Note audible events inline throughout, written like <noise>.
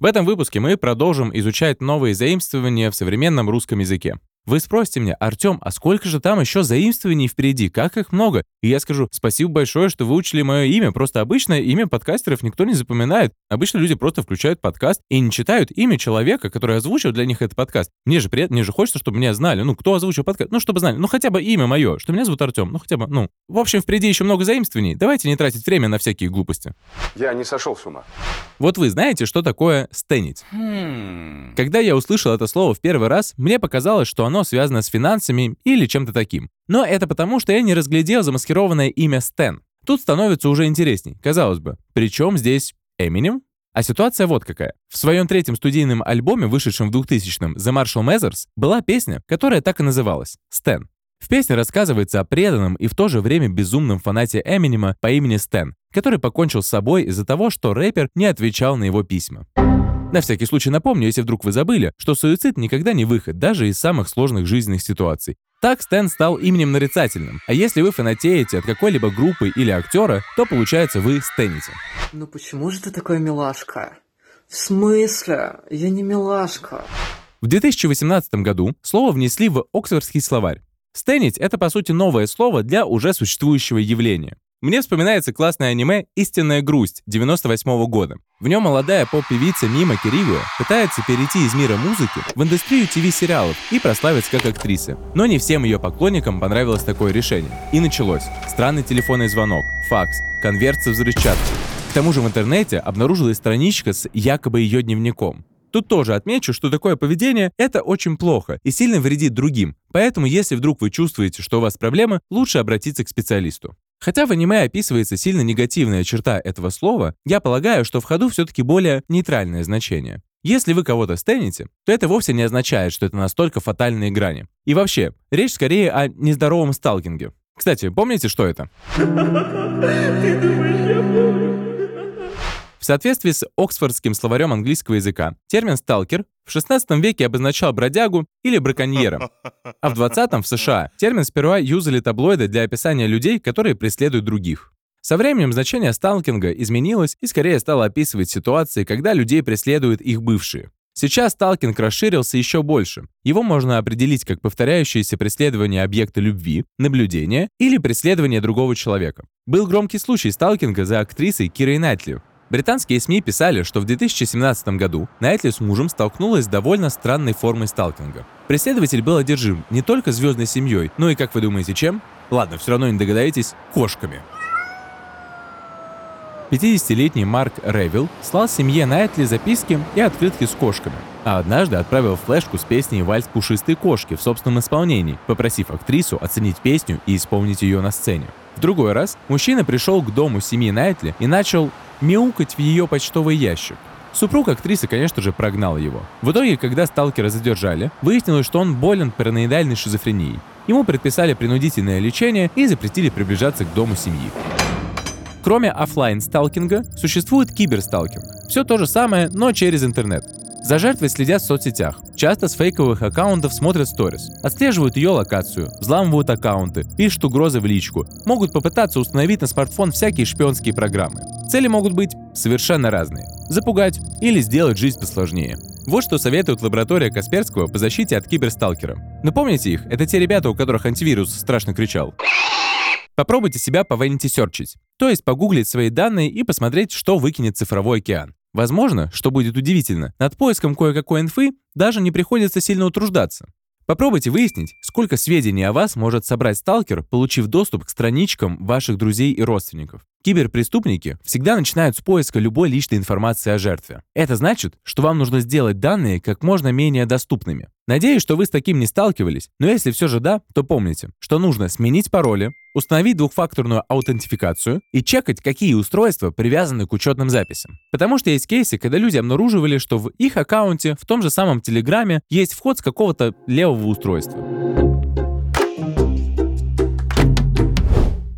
В этом выпуске мы продолжим изучать новые заимствования в современном русском языке. Вы спросите меня, Артем, а сколько же там еще заимствований впереди? Как их много? И я скажу, спасибо большое, что выучили мое имя. Просто обычно имя подкастеров никто не запоминает. Обычно люди просто включают подкаст и не читают имя человека, который озвучил для них этот подкаст. Мне же, приятно, мне же хочется, чтобы меня знали. Ну, кто озвучил подкаст? Ну, чтобы знали. Ну, хотя бы имя мое, что меня зовут Артем. Ну, хотя бы, ну. В общем, впереди еще много заимствований. Давайте не тратить время на всякие глупости. Я не сошел с ума. Вот вы знаете, что такое стенить? Когда я услышал это слово в первый раз, мне показалось, что оно связано с финансами или чем-то таким. Но это потому, что я не разглядел замаскированное имя Стэн. Тут становится уже интересней, казалось бы. Причем здесь Эминем? А ситуация вот какая. В своем третьем студийном альбоме, вышедшем в 2000-м, The Marshall Mathers, была песня, которая так и называлась — «Стэн». В песне рассказывается о преданном и в то же время безумном фанате Эминема по имени Стэн, который покончил с собой из-за того, что рэпер не отвечал на его письма. На всякий случай напомню, если вдруг вы забыли, что суицид никогда не выход, даже из самых сложных жизненных ситуаций. Так Стэн стал именем нарицательным, а если вы фанатеете от какой-либо группы или актера, то получается вы стените. Ну почему же ты такой милашка? В смысле? Я не милашка. В 2018 году слово внесли в Оксфордский словарь. Стенить — это, по сути, новое слово для уже существующего явления. Мне вспоминается классное аниме «Истинная грусть» 98 года. В нем молодая поп-певица Мима Киригуя пытается перейти из мира музыки в индустрию ТВ-сериалов и прославиться как актриса. Но не всем ее поклонникам понравилось такое решение. И началось. Странный телефонный звонок, факс, конверт со взрывчаткой. К тому же в интернете обнаружилась страничка с якобы ее дневником. Тут тоже отмечу, что такое поведение — это очень плохо и сильно вредит другим, поэтому если вдруг вы чувствуете, что у вас проблемы, лучше обратиться к специалисту. Хотя в аниме описывается сильно негативная черта этого слова, я полагаю, что в ходу все-таки более нейтральное значение. Если вы кого-то стените, то это вовсе не означает, что это настолько фатальные грани. И вообще, речь скорее о нездоровом сталкинге. Кстати, помните, что это? <laughs> В соответствии с Оксфордским словарем английского языка, термин «сталкер» в 16 веке обозначал бродягу или браконьера, а в 20-м в США термин сперва юзали таблоиды для описания людей, которые преследуют других. Со временем значение сталкинга изменилось и скорее стало описывать ситуации, когда людей преследуют их бывшие. Сейчас сталкинг расширился еще больше. Его можно определить как повторяющееся преследование объекта любви, наблюдение или преследование другого человека. Был громкий случай сталкинга за актрисой Кирой Найтли. Британские СМИ писали, что в 2017 году Найтли с мужем столкнулась с довольно странной формой сталкинга. Преследователь был одержим не только звездной семьей, но и, как вы думаете, чем? Ладно, все равно не догадаетесь, кошками. 50-летний Марк Ревилл слал семье Найтли записки и открытки с кошками, а однажды отправил флешку с песней «Вальс пушистой кошки» в собственном исполнении, попросив актрису оценить песню и исполнить ее на сцене. В другой раз мужчина пришел к дому семьи Найтли и начал мяукать в ее почтовый ящик. Супруг актрисы, конечно же, прогнал его. В итоге, когда сталкера задержали, выяснилось, что он болен параноидальной шизофренией. Ему предписали принудительное лечение и запретили приближаться к дому семьи. Кроме офлайн сталкинга существует киберсталкинг. Все то же самое, но через интернет. За жертвой следят в соцсетях. Часто с фейковых аккаунтов смотрят сторис, отслеживают ее локацию, взламывают аккаунты, пишут угрозы в личку, могут попытаться установить на смартфон всякие шпионские программы. Цели могут быть совершенно разные. Запугать или сделать жизнь посложнее. Вот что советует лаборатория Касперского по защите от киберсталкера. Напомните их, это те ребята, у которых антивирус страшно кричал. Попробуйте себя по Vanity Search, то есть погуглить свои данные и посмотреть, что выкинет цифровой океан. Возможно, что будет удивительно, над поиском кое-какой инфы даже не приходится сильно утруждаться. Попробуйте выяснить, сколько сведений о вас может собрать сталкер, получив доступ к страничкам ваших друзей и родственников. Киберпреступники всегда начинают с поиска любой личной информации о жертве. Это значит, что вам нужно сделать данные как можно менее доступными. Надеюсь, что вы с таким не сталкивались, но если все же да, то помните, что нужно сменить пароли, установить двухфакторную аутентификацию и чекать, какие устройства привязаны к учетным записям. Потому что есть кейсы, когда люди обнаруживали, что в их аккаунте в том же самом Телеграме есть вход с какого-то левого устройства.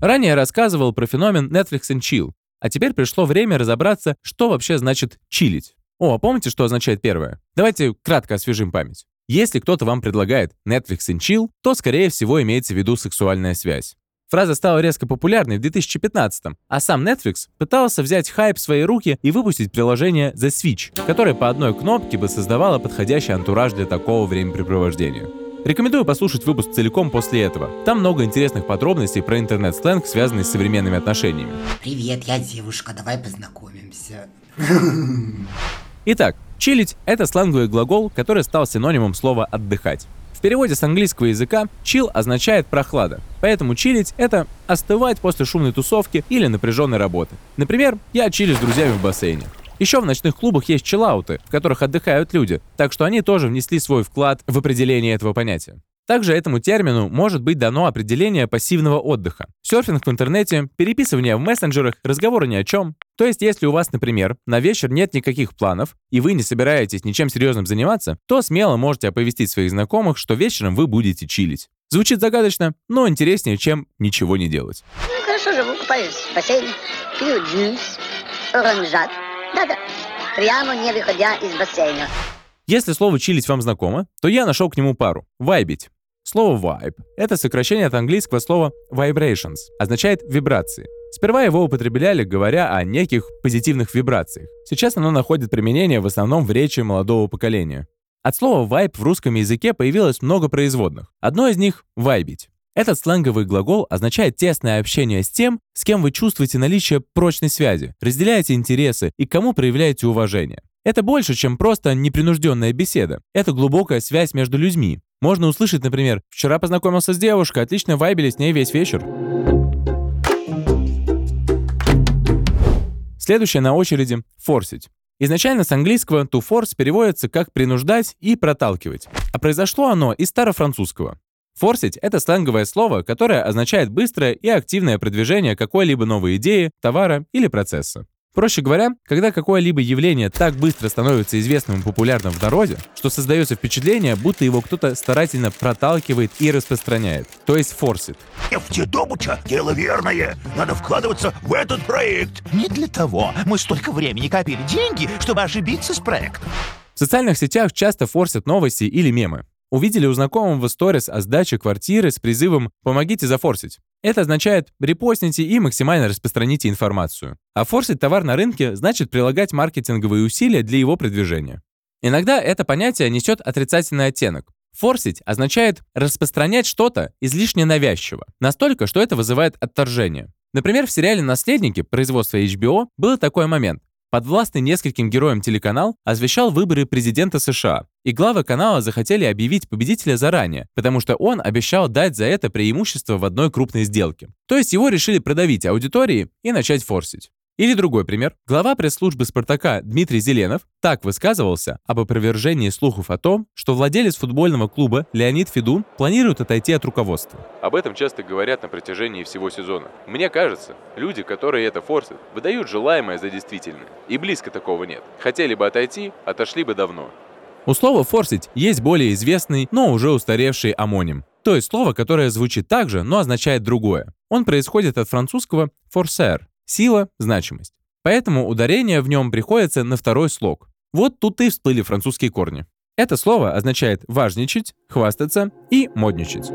Ранее рассказывал про феномен Netflix and Chill, а теперь пришло время разобраться, что вообще значит чилить. О, а помните, что означает первое? Давайте кратко освежим память. Если кто-то вам предлагает Netflix and Chill, то, скорее всего, имеется в виду сексуальная связь. Фраза стала резко популярной в 2015 а сам Netflix пытался взять хайп в свои руки и выпустить приложение The Switch, которое по одной кнопке бы создавало подходящий антураж для такого времяпрепровождения. Рекомендую послушать выпуск целиком после этого. Там много интересных подробностей про интернет-сленг, связанный с современными отношениями. Привет, я девушка, давай познакомимся. Итак, чилить — это сленговый глагол, который стал синонимом слова «отдыхать». В переводе с английского языка chill означает прохлада, поэтому чилить — это остывать после шумной тусовки или напряженной работы. Например, я чилю с друзьями в бассейне. Еще в ночных клубах есть чиллауты, в которых отдыхают люди, так что они тоже внесли свой вклад в определение этого понятия. Также этому термину может быть дано определение пассивного отдыха. Серфинг в интернете, переписывание в мессенджерах, разговоры ни о чем. То есть, если у вас, например, на вечер нет никаких планов, и вы не собираетесь ничем серьезным заниматься, то смело можете оповестить своих знакомых, что вечером вы будете чилить. Звучит загадочно, но интереснее, чем ничего не делать. Ну, хорошо живу, купаюсь в бассейне, пью джинс, оранжат, да-да, прямо не выходя из бассейна. Если слово «чилить» вам знакомо, то я нашел к нему пару – «вайбить». Слово vibe — это сокращение от английского слова vibrations, означает вибрации. Сперва его употребляли, говоря о неких позитивных вибрациях. Сейчас оно находит применение в основном в речи молодого поколения. От слова vibe в русском языке появилось много производных. Одно из них — вайбить. Этот сленговый глагол означает тесное общение с тем, с кем вы чувствуете наличие прочной связи, разделяете интересы и кому проявляете уважение. Это больше, чем просто непринужденная беседа. Это глубокая связь между людьми. Можно услышать, например, «Вчера познакомился с девушкой, отлично вайбили с ней весь вечер». Следующее на очереди — форсить. Изначально с английского to force переводится как «принуждать» и «проталкивать», а произошло оно из старофранцузского. Форсить — это сленговое слово, которое означает быстрое и активное продвижение какой-либо новой идеи, товара или процесса. Проще говоря, когда какое-либо явление так быстро становится известным и популярным в народе, что создается впечатление, будто его кто-то старательно проталкивает и распространяет, то есть форсит. Нефтедобыча — дело верное. Надо вкладываться в этот проект. Не для того мы столько времени копили деньги, чтобы ошибиться с проектом. В социальных сетях часто форсят новости или мемы. Увидели у знакомого сторис о сдаче квартиры с призывом «помогите зафорсить». Это означает «репостните и максимально распространите информацию». А форсить товар на рынке значит прилагать маркетинговые усилия для его продвижения. Иногда это понятие несет отрицательный оттенок. Форсить означает распространять что-то излишне навязчиво, настолько, что это вызывает отторжение. Например, в сериале «Наследники» производства HBO был такой момент. Подвластный нескольким героям телеканал освещал выборы президента США, и главы канала захотели объявить победителя заранее, потому что он обещал дать за это преимущество в одной крупной сделке. То есть его решили продавить аудитории и начать форсить. Или другой пример. Глава пресс-службы «Спартака» Дмитрий Зеленов так высказывался об опровержении слухов о том, что владелец футбольного клуба Леонид Федун планирует отойти от руководства. Об этом часто говорят на протяжении всего сезона. Мне кажется, люди, которые это форсят, выдают желаемое за действительное. И близко такого нет. Хотели бы отойти, отошли бы давно. У слова «форсить» есть более известный, но уже устаревший амоним. То есть слово, которое звучит так же, но означает другое. Он происходит от французского «forcer», Сила – значимость. Поэтому ударение в нем приходится на второй слог. Вот тут и всплыли французские корни. Это слово означает важничать, хвастаться и модничать.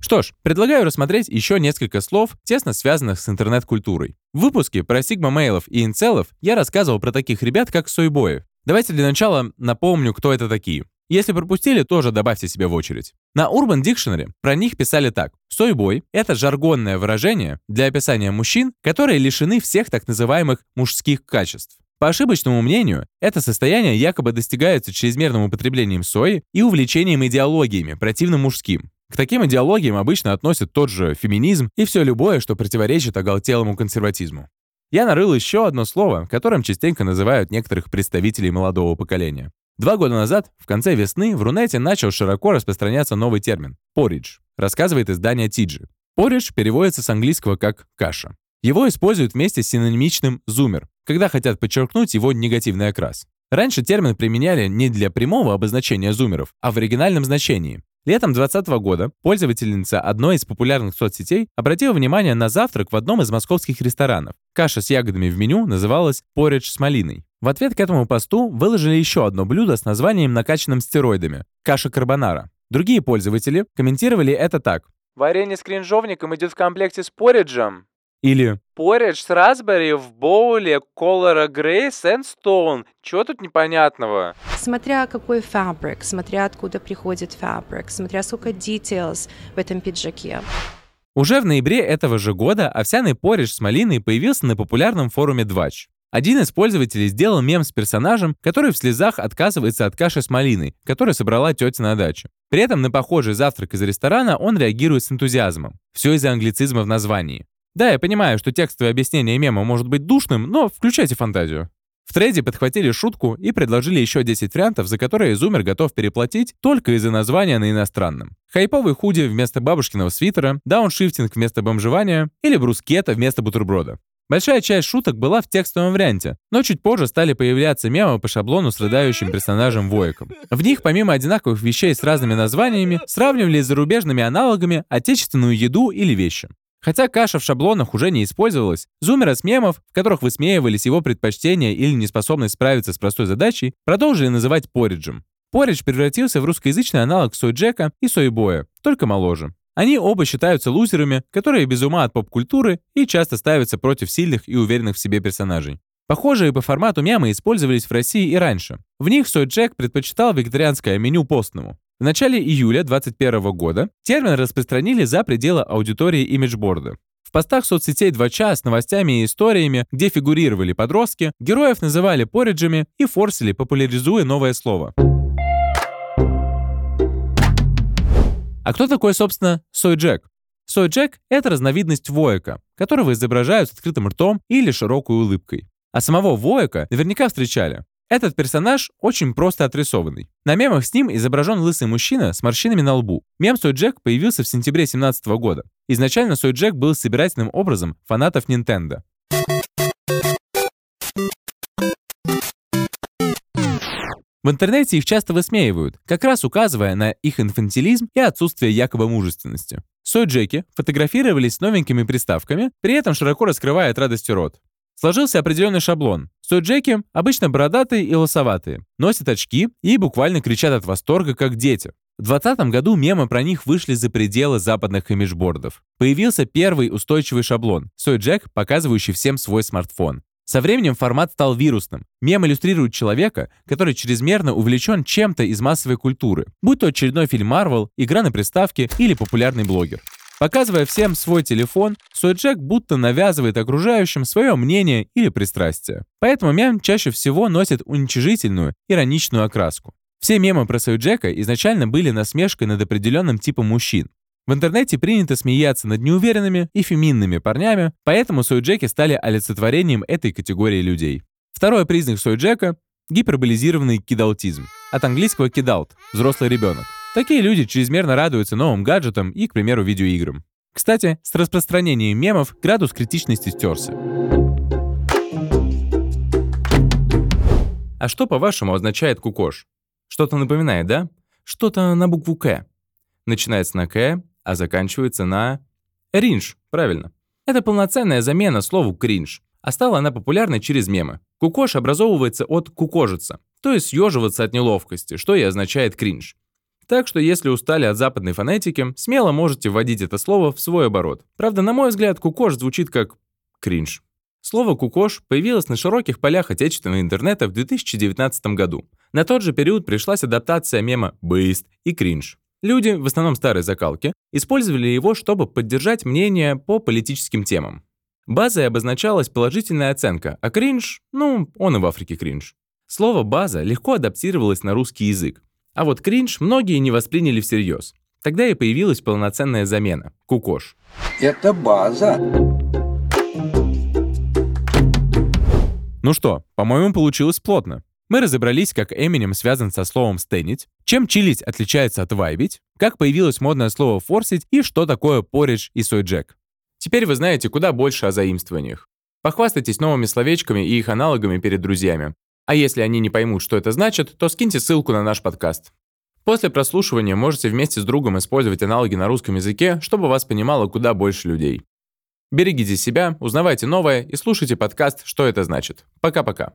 Что ж, предлагаю рассмотреть еще несколько слов, тесно связанных с интернет-культурой. В выпуске про сигма-мейлов и инцелов я рассказывал про таких ребят, как сойбои. Давайте для начала напомню, кто это такие. Если пропустили, тоже добавьте себе в очередь. На Urban Dictionary про них писали так. Сойбой — это жаргонное выражение для описания мужчин, которые лишены всех так называемых мужских качеств. По ошибочному мнению, это состояние якобы достигается чрезмерным употреблением сои и увлечением идеологиями, противным мужским. К таким идеологиям обычно относят тот же феминизм и все любое, что противоречит оголтелому консерватизму. Я нарыл еще одно слово, которым частенько называют некоторых представителей молодого поколения. Два года назад, в конце весны, в Рунете начал широко распространяться новый термин – поридж, рассказывает издание Тиджи. Поридж переводится с английского как «каша». Его используют вместе с синонимичным «зумер», когда хотят подчеркнуть его негативный окрас. Раньше термин применяли не для прямого обозначения зумеров, а в оригинальном значении. Летом 2020 года пользовательница одной из популярных соцсетей обратила внимание на завтрак в одном из московских ресторанов. Каша с ягодами в меню называлась «поридж с малиной». В ответ к этому посту выложили еще одно блюдо с названием, накачанным стероидами – каша карбонара. Другие пользователи комментировали это так. Варенье с кринжовником идет в комплекте с пориджем. Или Поридж с raspberry в боуле Color Grey Sandstone. Чего тут непонятного? Смотря какой фабрик, смотря откуда приходит фабрик, смотря сколько details в этом пиджаке. Уже в ноябре этого же года овсяный поридж с малиной появился на популярном форуме Двач. Один из пользователей сделал мем с персонажем, который в слезах отказывается от каши с малиной, которую собрала тетя на даче. При этом на похожий завтрак из ресторана он реагирует с энтузиазмом. Все из-за англицизма в названии. Да, я понимаю, что текстовое объяснение мема может быть душным, но включайте фантазию. В трейде подхватили шутку и предложили еще 10 вариантов, за которые зумер готов переплатить только из-за названия на иностранном. Хайповый худи вместо бабушкиного свитера, дауншифтинг вместо бомжевания или брускета вместо бутерброда. Большая часть шуток была в текстовом варианте, но чуть позже стали появляться мемы по шаблону с рыдающим персонажем Воиком. В них, помимо одинаковых вещей с разными названиями, сравнивали с зарубежными аналогами отечественную еду или вещи. Хотя каша в шаблонах уже не использовалась, зумеры с мемов, в которых высмеивались его предпочтения или неспособность справиться с простой задачей, продолжили называть пориджем. Поридж превратился в русскоязычный аналог сойджека и сойбоя, только моложе. Они оба считаются лузерами, которые без ума от поп-культуры и часто ставятся против сильных и уверенных в себе персонажей. Похожие по формату мемы использовались в России и раньше. В них Сой Джек предпочитал вегетарианское меню постному. В начале июля 2021 года термин распространили за пределы аудитории имиджборда. В постах соцсетей 2 с новостями и историями, где фигурировали подростки, героев называли пориджами и форсили, популяризуя новое слово. А кто такой, собственно, Сой Джек? Сой Джек — это разновидность воека, которого изображают с открытым ртом или широкой улыбкой. А самого воека наверняка встречали. Этот персонаж очень просто отрисованный. На мемах с ним изображен лысый мужчина с морщинами на лбу. Мем Сой Джек появился в сентябре 2017 года. Изначально Сой Джек был собирательным образом фанатов Nintendo. В интернете их часто высмеивают, как раз указывая на их инфантилизм и отсутствие якобы мужественности. Сой-джеки фотографировались с новенькими приставками, при этом широко раскрывая от радости рот. Сложился определенный шаблон. Сой-джеки обычно бородатые и лосоватые, носят очки и буквально кричат от восторга, как дети. В 2020 году мемы про них вышли за пределы западных имиджбордов. Появился первый устойчивый шаблон – Сой-джек, показывающий всем свой смартфон. Со временем формат стал вирусным. Мем иллюстрирует человека, который чрезмерно увлечен чем-то из массовой культуры, будь то очередной фильм Marvel, игра на приставке или популярный блогер. Показывая всем свой телефон, Сойджек будто навязывает окружающим свое мнение или пристрастие. Поэтому мем чаще всего носит уничижительную, ироничную окраску. Все мемы про Сойджека изначально были насмешкой над определенным типом мужчин, в интернете принято смеяться над неуверенными и феминными парнями, поэтому сойджеки стали олицетворением этой категории людей. Второй признак сойджека – гиперболизированный кидалтизм. От английского кидалт – взрослый ребенок. Такие люди чрезмерно радуются новым гаджетам и, к примеру, видеоиграм. Кстати, с распространением мемов градус критичности стерся. А что, по-вашему, означает кукош? Что-то напоминает, да? Что-то на букву «К». Начинается на «К», а заканчивается на «ринж», правильно. Это полноценная замена слову «кринж», а стала она популярной через мемы. Кукош образовывается от кукожиться, то есть съеживаться от неловкости, что и означает кринж. Так что если устали от западной фонетики, смело можете вводить это слово в свой оборот. Правда, на мой взгляд, кукош звучит как кринж. Слово «кукош» появилось на широких полях отечественного интернета в 2019 году. На тот же период пришлась адаптация мема «быст» и «кринж». Люди, в основном старой закалки, использовали его, чтобы поддержать мнение по политическим темам. Базой обозначалась положительная оценка, а кринж, ну, он и в Африке кринж. Слово «база» легко адаптировалось на русский язык, а вот кринж многие не восприняли всерьез. Тогда и появилась полноценная замена – кукош. Это база. Ну что, по-моему, получилось плотно. Мы разобрались, как Эминем связан со словом «стенить», чем чилить отличается от вайбить, как появилось модное слово «форсить» и что такое поридж и сойджек. Теперь вы знаете куда больше о заимствованиях. Похвастайтесь новыми словечками и их аналогами перед друзьями. А если они не поймут, что это значит, то скиньте ссылку на наш подкаст. После прослушивания можете вместе с другом использовать аналоги на русском языке, чтобы вас понимало куда больше людей. Берегите себя, узнавайте новое и слушайте подкаст «Что это значит». Пока-пока.